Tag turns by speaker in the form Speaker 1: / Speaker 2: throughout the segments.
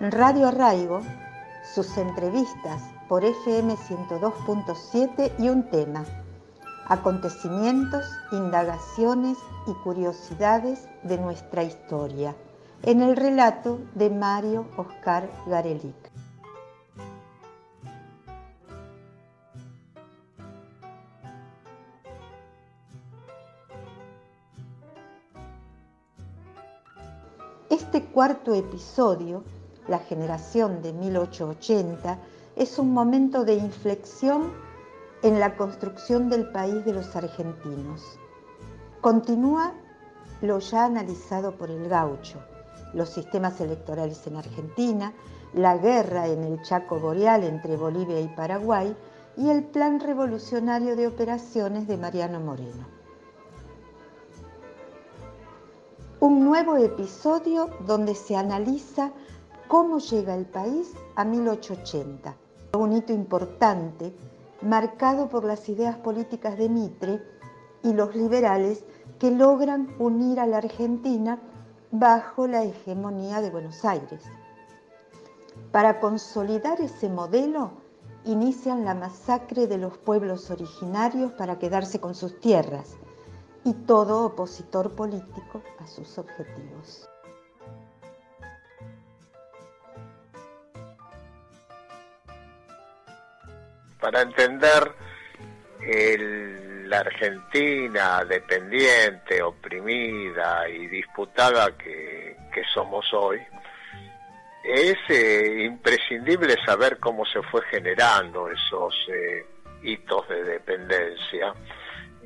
Speaker 1: Radio Arraigo, sus entrevistas por FM 102.7 y un tema, acontecimientos, indagaciones y curiosidades de nuestra historia, en el relato de Mario Oscar Garelic. Este cuarto episodio, la generación de 1880, es un momento de inflexión en la construcción del país de los argentinos. Continúa lo ya analizado por el gaucho, los sistemas electorales en Argentina, la guerra en el Chaco Boreal entre Bolivia y Paraguay y el plan revolucionario de operaciones de Mariano Moreno. un nuevo episodio donde se analiza cómo llega el país a 1880, un hito importante marcado por las ideas políticas de Mitre y los liberales que logran unir a la Argentina bajo la hegemonía de Buenos Aires. Para consolidar ese modelo, inician la masacre de los pueblos originarios para quedarse con sus tierras y todo opositor político a sus objetivos.
Speaker 2: Para entender la Argentina dependiente, oprimida y disputada que, somos hoy, es eh, imprescindible saber cómo se fue generando esos eh, hitos de dependencia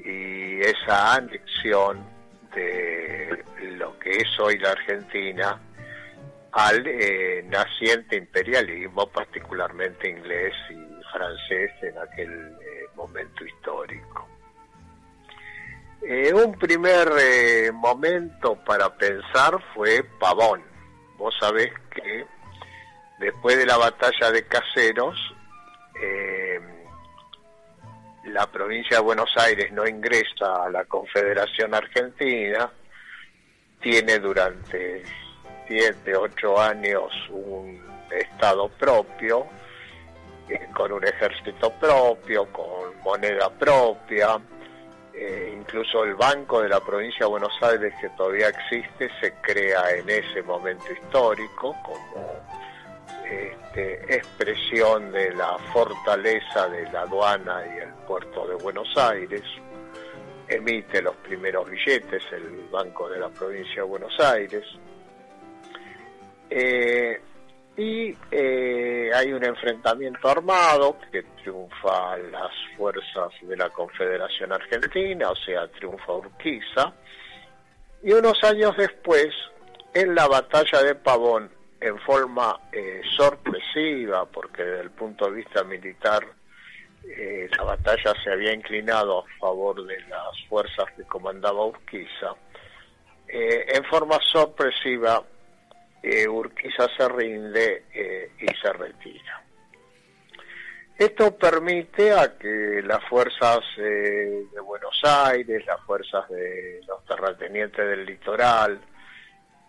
Speaker 2: y esa anexión de lo que es hoy la Argentina al eh, naciente imperialismo, particularmente inglés y francés en aquel eh, momento histórico. Eh, un primer momento para pensar fue Pavón. Vos sabés que después de la batalla de Caseros, la provincia de Buenos Aires no ingresa a la Confederación Argentina, tiene durante siete, ocho años un Estado propio, eh, con un ejército propio, con moneda propia, eh, incluso el Banco de la provincia de Buenos Aires, que todavía existe, se crea en ese momento histórico como este, expresión de la fortaleza de la aduana y el puerto de Buenos Aires, emite los primeros billetes el Banco de la Provincia de Buenos Aires, eh, y eh, hay un enfrentamiento armado que triunfa las fuerzas de la Confederación Argentina, o sea, triunfa Urquiza, y unos años después, en la batalla de Pavón, en forma eh, sorpresiva, porque desde el punto de vista militar eh, la batalla se había inclinado a favor de las fuerzas que comandaba Urquiza, en forma sorpresiva Urquiza se rinde y se retira. Esto permite a que las fuerzas de Buenos Aires, las fuerzas de los terratenientes del litoral,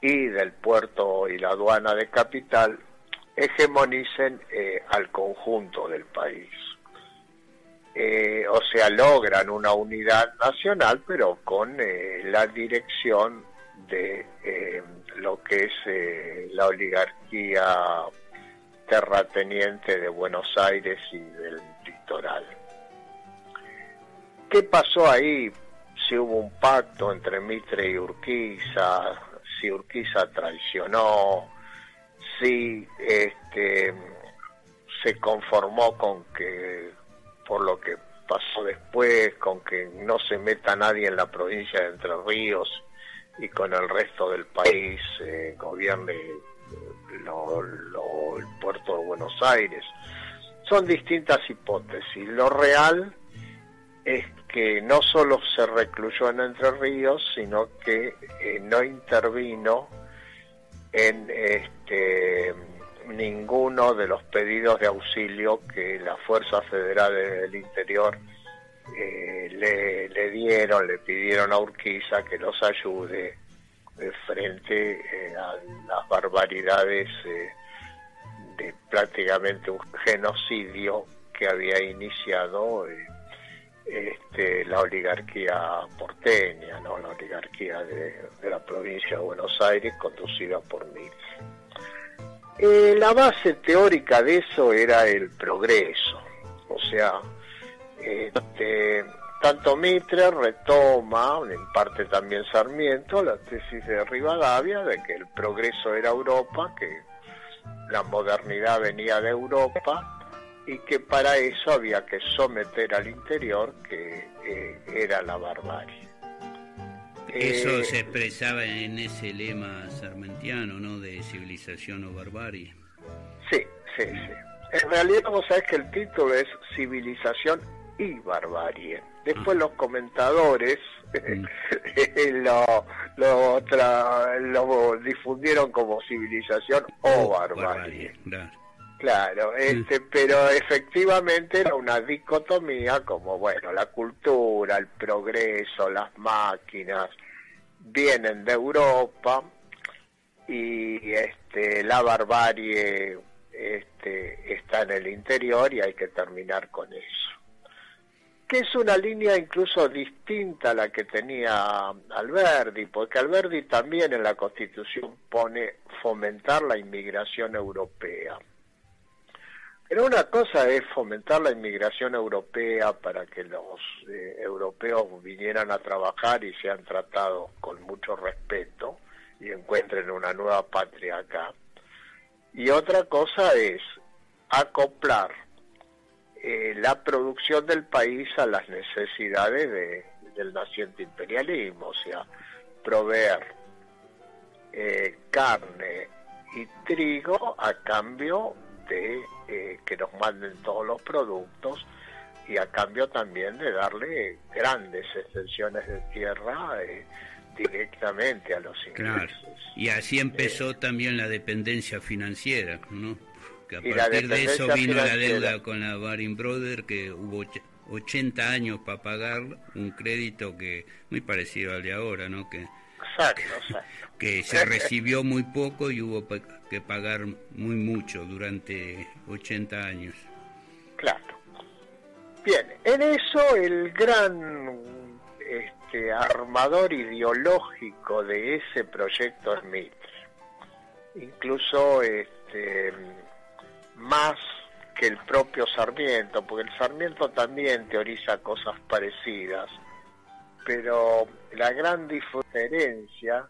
Speaker 2: y del puerto y la aduana de capital hegemonicen eh, al conjunto del país. Eh, o sea, logran una unidad nacional, pero con eh, la dirección de lo que es la oligarquía terrateniente de Buenos Aires y del litoral. ¿Qué pasó ahí? Si hubo un pacto entre Mitre y Urquiza, si Urquiza traicionó, si este, se conformó con que, por lo que pasó después, con que no se meta nadie en la provincia de Entre Ríos y con el resto del país eh, gobierne el puerto de Buenos Aires. Son distintas hipótesis. Lo real es que no solo se recluyó en Entre Ríos, sino que eh, no intervino en este, ninguno de los pedidos de auxilio que las fuerzas federales del interior eh, le, dieron, le pidieron a Urquiza que los ayude frente eh, a las barbaridades este, prácticamente un genocidio que había iniciado eh, este, la oligarquía porteña, ¿no? la oligarquía de, la provincia de Buenos Aires conducida por. Eh, la base teórica de eso era el progreso, o sea, este, tanto Mitre retoma, en parte también Sarmiento, la tesis de Rivadavia de que el progreso era Europa, que la modernidad venía de Europa y que para eso había que someter al interior, que eh, era la barbarie.
Speaker 3: Eso eh, se expresaba en ese lema sarmentiano, ¿no? De civilización o barbarie.
Speaker 2: Sí, sí, sí. En realidad vos sabés que el título es Civilización y Barbarie. Después ah. los comentadores mm. lo, lo, difundieron como civilización o, barbarie. Claro, mm. este, pero efectivamente era una dicotomía como, bueno, la cultura, el progreso, las máquinas vienen de Europa y este, la barbarie este, está en el interior y hay que terminar con eso. Es una línea incluso distinta a la que tenía Alberdi, porque Alberdi también en la Constitución pone fomentar la inmigración europea pero una cosa es fomentar la inmigración europea para que los eh, europeos vinieran a trabajar y sean tratados con mucho respeto y encuentren una nueva patria acá. Y otra cosa es acoplar eh, la producción del país a las necesidades del naciente imperialismo, o sea, proveer eh, carne y trigo a cambio de eh, que nos manden todos los productos y a cambio también de darle grandes extensiones de tierra eh, directamente a los ingleses.
Speaker 3: Y así empezó también la dependencia financiera, ¿no? Que a partir de eso vino la deuda con la Baring Brothers, que hubo 80 años para pagar un crédito que muy parecido al de ahora, ¿no? Que que se recibió muy poco y hubo que pagar muy mucho durante 80 años.
Speaker 2: Claro. Bien, en eso el gran este, armador ideológico de ese proyecto es Mitre. Incluso este, más que el propio Sarmiento, porque el Sarmiento también teoriza cosas parecidas pero la gran diferencia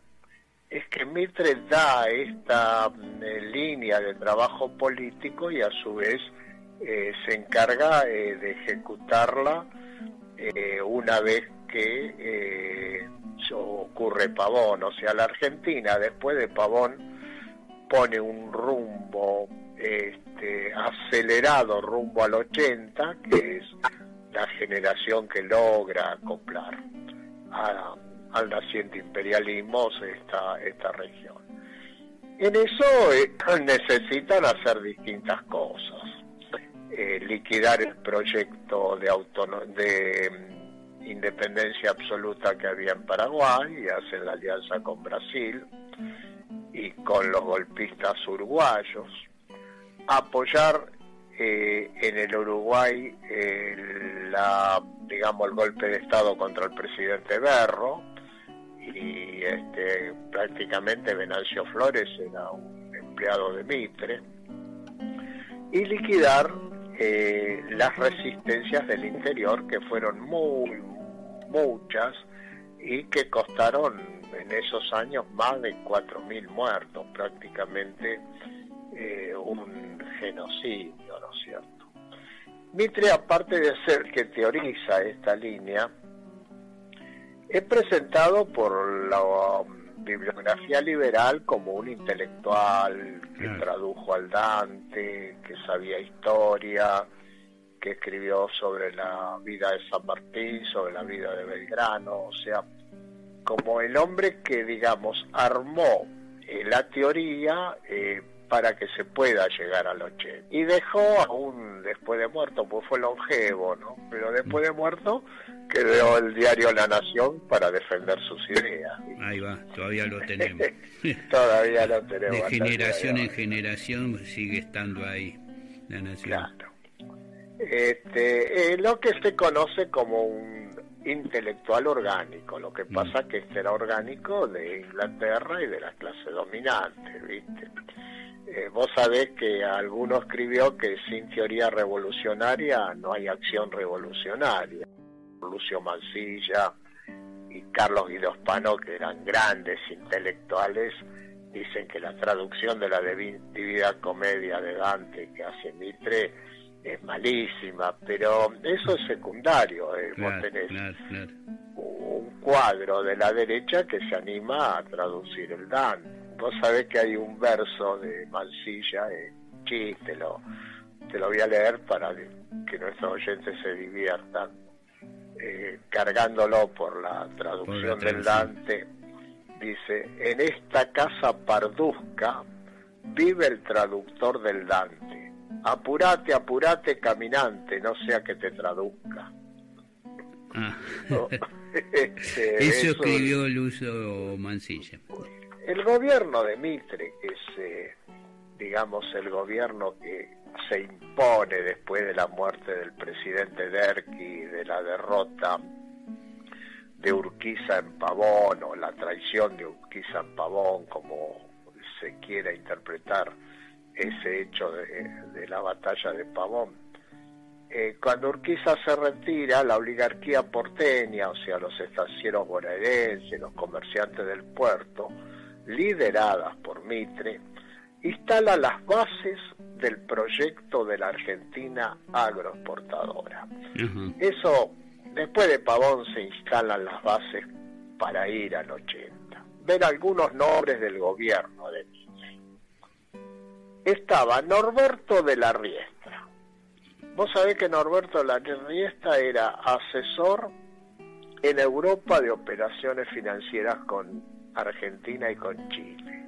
Speaker 2: es que Mitre da esta eh, línea de trabajo político y a su vez eh, se encarga eh, de ejecutarla una vez que ocurre Pavón. O sea, la Argentina después de Pavón pone un rumbo este, acelerado rumbo al 80, que es la generación que logra acoplar al naciente imperialismo esta, esta región. En eso eh, necesitan hacer distintas cosas. Eh, liquidar el proyecto de, de mm, independencia absoluta que había en Paraguay y hacen la alianza con Brasil y con los golpistas uruguayos. Apoyar eh, en el Uruguay la, digamos, el golpe de Estado contra el presidente Berro. Y este, prácticamente Venancio Flores era un empleado de Mitre. Y liquidar eh, las resistencias del interior que fueron muy muchas y que costaron en esos años más de 4.000 muertos, prácticamente eh, un genocidio, ¿no es cierto? Mitre, aparte de ser que teoriza esta línea, es presentado por la um, bibliografía liberal como un intelectual que tradujo al Dante, que sabía historia, que escribió sobre la vida de San Martín, sobre la vida de Belgrano, o sea, como el hombre que, digamos, armó eh, la teoría eh, para que se pueda llegar al 80. Y dejó aún después de muerto, pues fue longevo, ¿no? Pero después de muerto quedó el diario La Nación para defender sus ideas.
Speaker 3: Ahí va, todavía lo tenemos.
Speaker 2: todavía lo tenemos.
Speaker 3: De generación en generación sigue estando ahí La Nación.
Speaker 2: Claro. Este, eh, lo que se conoce como un intelectual orgánico, lo que pasa es mm. que este era orgánico de Inglaterra y de las clases dominantes, ¿viste? Eh, vos sabés que alguno escribió que sin teoría revolucionaria no hay acción revolucionaria. Lucio Mansilla y Carlos Guido que eran grandes intelectuales, dicen que la traducción de la Divina Comedia de Dante que hace Mitre es malísima, pero eso es secundario. Eh. Vos tenés un cuadro de la derecha que se anima a traducir el Dante. Vos sabés que hay un verso de Mansilla, eh, te lo, te lo voy a leer para que nuestros oyentes se diviertan, eh, cargándolo por la traducción del Dante. Dice, en esta casa parduzca vive el traductor del Dante apurate, apurate, caminante, no sea que te traduzca.
Speaker 3: Ah. Este, eso, escribió uso Mancilla.
Speaker 2: El gobierno de Mitre, que es, eh, digamos, el gobierno que se impone después de la muerte del presidente Derqui, de la derrota de Urquiza en Pavón, o la traición de Urquiza en Pavón, como se quiera interpretar ese hecho de, la batalla de Pavón. Eh, cuando Urquiza se retira, la oligarquía porteña, o sea, los estancieros bonaerenses, los comerciantes del puerto, lideradas por Mitre, instala las bases del proyecto de la Argentina agroexportadora. Eso, después de Pavón se instalan las bases para ir al 80. Ver algunos nombres del gobierno de estaba Norberto de la Riestra. Vos sabés que Norberto de la Riestra era asesor en Europa de operaciones financieras con Argentina y con Chile.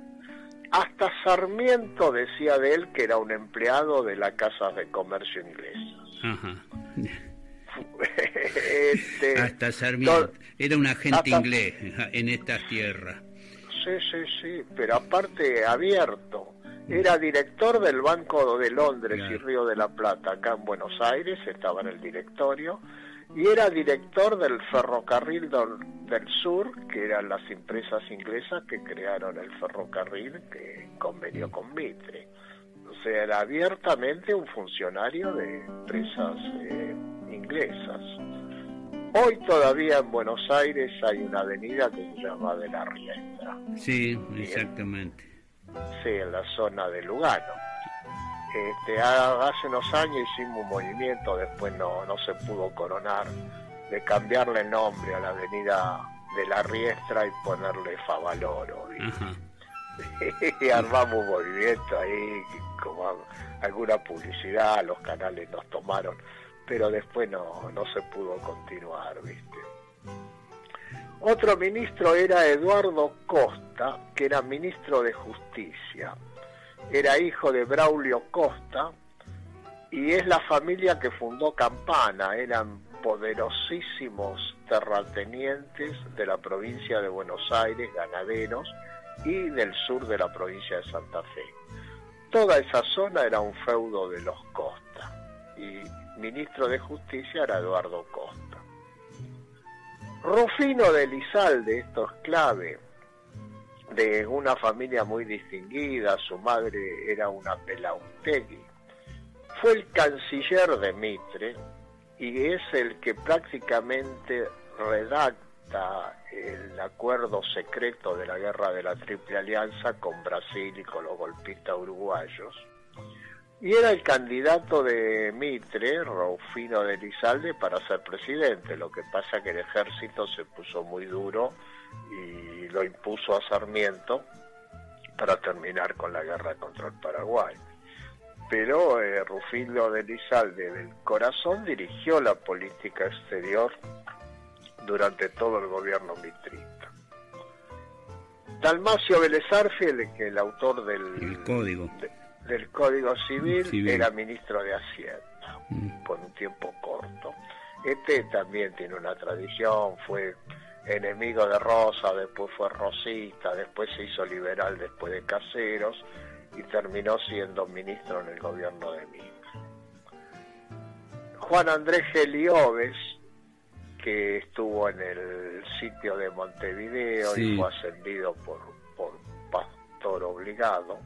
Speaker 2: Hasta Sarmiento decía de él que era un empleado de la Casa de Comercio Inglesa.
Speaker 3: Este, Hasta Sarmiento. era un agente inglés en estas tierras.
Speaker 2: Sí, sí, sí, pero aparte abierto era director del Banco de Londres y Río de la Plata, acá en Buenos Aires, estaba en el directorio, y era director del Ferrocarril del Sur, que eran las empresas inglesas que crearon el ferrocarril que convenió con Mitre. O sea, era abiertamente un funcionario de empresas eh, inglesas. Hoy todavía en Buenos Aires hay una avenida que se llama de la Riestra.
Speaker 3: Sí, exactamente
Speaker 2: Sí, en la zona de Lugano. Este, hace unos años hicimos un movimiento, después no, no se pudo coronar, de cambiarle el nombre a la avenida de la Riestra y ponerle Favaloro. y armamos un movimiento ahí, como alguna publicidad, los canales nos tomaron, pero después no, no se pudo continuar, ¿viste? Otro ministro era Eduardo Costa, que era ministro de Justicia. Era hijo de Braulio Costa y es la familia que fundó Campana. Eran poderosísimos terratenientes de la provincia de Buenos Aires, ganaderos, y del sur de la provincia de Santa Fe. Toda esa zona era un feudo de los Costa y ministro de Justicia era Eduardo Costa. Rufino de Lizalde, esto es clave, de una familia muy distinguida, su madre era una Pelautegui, fue el canciller de Mitre y es el que prácticamente redacta el acuerdo secreto de la guerra de la Triple Alianza con Brasil y con los golpistas uruguayos y era el candidato de Mitre, Rufino de Lizalde, para ser presidente. Lo que pasa que el ejército se puso muy duro y lo impuso a Sarmiento para terminar con la guerra contra el Paraguay. Pero eh, Rufino de Lizalde del Corazón dirigió la política exterior durante todo el gobierno mitrista. Dalmacio Vélez que el autor del
Speaker 3: código
Speaker 2: del Código Civil, era ministro de Hacienda mm. por un tiempo corto. Este también tiene una tradición, fue enemigo de Rosa, después fue rosista, después se hizo liberal después de Caseros y terminó siendo ministro en el gobierno de Mina. Juan Andrés Gelioves, que estuvo en el sitio de Montevideo y fue ascendido por, por pastor obligado,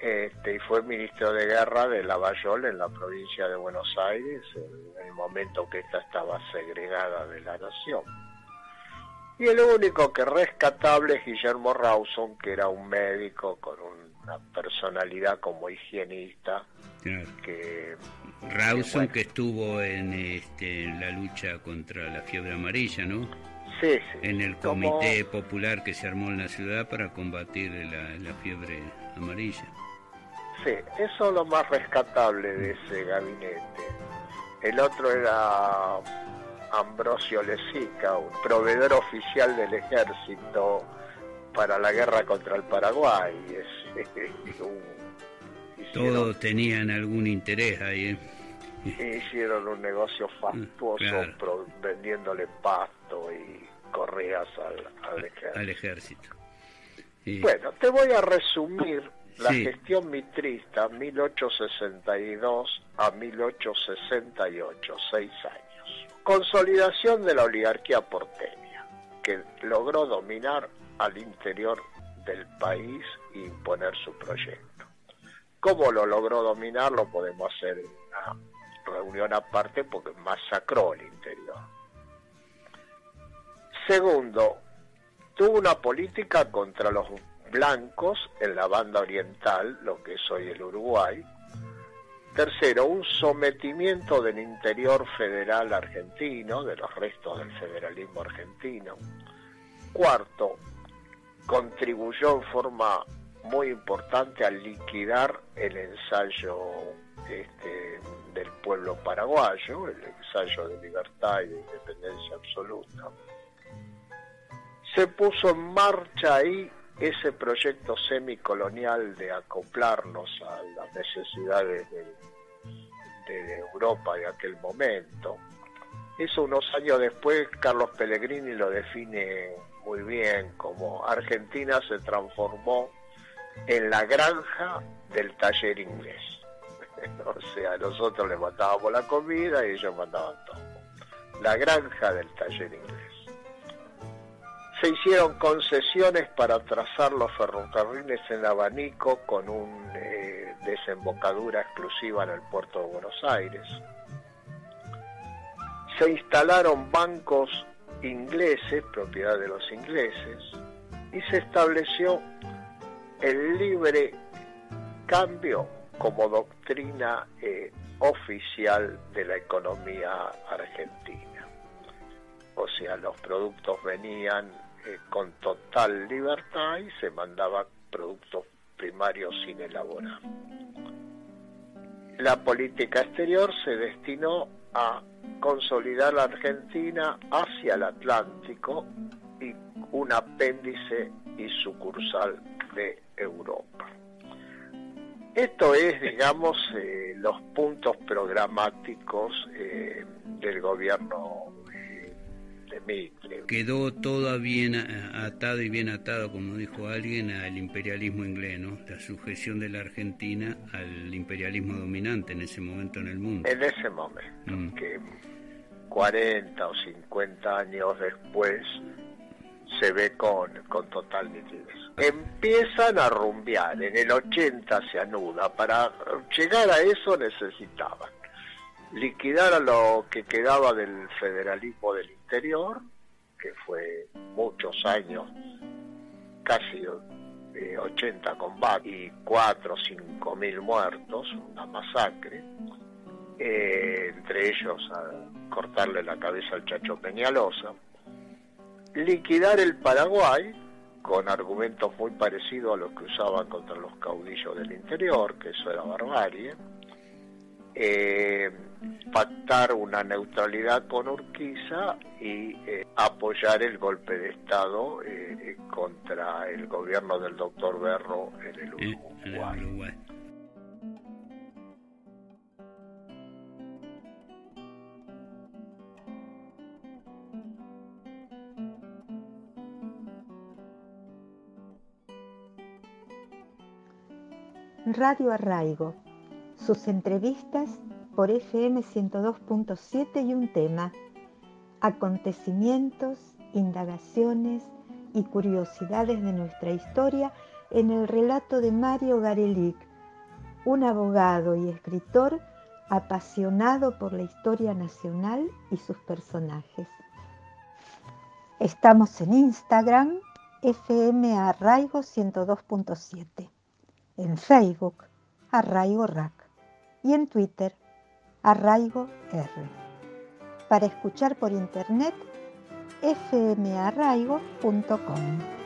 Speaker 2: este, y fue ministro de guerra de Lavallol en la provincia de Buenos Aires en el momento que ésta estaba segregada de la nación. Y el único que rescatable es Guillermo Rawson, que era un médico con una personalidad como higienista. Que,
Speaker 3: Rawson que, estuvo en, este, en la lucha contra la fiebre amarilla, ¿no?
Speaker 2: Sí, sí.
Speaker 3: En el comité popular que se armó en la ciudad para combatir la fiebre amarilla.
Speaker 2: Sí, eso es lo más rescatable de ese gabinete. El otro era Ambrosio Lesica, un proveedor oficial del ejército para la guerra contra el Paraguay.
Speaker 3: Todos tenían algún interés ahí.
Speaker 2: ¿eh? Hicieron un negocio fastuoso vendiéndole pasto y correas al, ejército.
Speaker 3: Al ejército.
Speaker 2: Bueno, te voy a resumir la gestión mitrista 1862 a 1868, seis años. Consolidación de la oligarquía porteña, que logró dominar al interior del país e imponer su proyecto. ¿Cómo lo logró dominar? Lo podemos hacer en una reunión aparte porque masacró el interior. Segundo, tuvo una política contra los blancos en la banda oriental, lo que es hoy el Uruguay. Tercero, un sometimiento del interior federal argentino, de los restos del federalismo argentino. Cuarto, contribuyó en forma muy importante a liquidar el ensayo este, del pueblo paraguayo, el ensayo de libertad y de independencia absoluta. Se puso en marcha ahí ese proyecto semicolonial de acoplarnos a las necesidades de, Europa de aquel momento. Eso unos años después Carlos Pellegrini lo define muy bien como Argentina se transformó en la granja del taller inglés. o sea, nosotros le mandábamos la comida y ellos mandaban todo. La granja del taller inglés se hicieron concesiones para trazar los ferrocarriles en abanico con una eh, desembocadura exclusiva en el puerto de Buenos Aires. Se instalaron bancos ingleses, propiedad de los ingleses, y se estableció el libre cambio como doctrina eh, oficial de la economía argentina. O sea, los productos venían eh, con total libertad y se mandaba productos primarios sin elaborar. La política exterior se destinó a consolidar la Argentina hacia el Atlántico y un apéndice y sucursal de Europa. Esto es, digamos, eh, los puntos programáticos eh, del gobierno
Speaker 3: Quedó todo bien atado y bien atado, como dijo alguien, al imperialismo inglés, ¿no? La sujeción de la Argentina al imperialismo dominante en ese momento en el mundo.
Speaker 2: En ese momento, mm. que 40 o 50 años después se ve con, con total nitidez. Empiezan a rumbear, en el 80 se anuda, para llegar a eso necesitaban liquidar a lo que quedaba del federalismo del interior, que fue muchos años, casi 80 combates y 4 o 5 mil muertos, una masacre, eh, entre ellos a cortarle la cabeza al Chacho Peñalosa, liquidar el Paraguay, con argumentos muy parecidos a los que usaban contra los caudillos del interior, que eso era barbarie, eh, pactar una neutralidad con Urquiza y eh, apoyar el golpe de Estado eh, contra el gobierno del doctor Berro en el Uruguay.
Speaker 1: Radio Arraigo, sus entrevistas por FM 102.7 y un tema, acontecimientos, indagaciones y curiosidades de nuestra historia en el relato de Mario Garelic, un abogado y escritor apasionado por la historia nacional y sus personajes. Estamos en Instagram, FM Arraigo 102.7 en Facebook, Arraigo Rack, y en Twitter, Arraigo R. Para escuchar por internet, fmarraigo.com.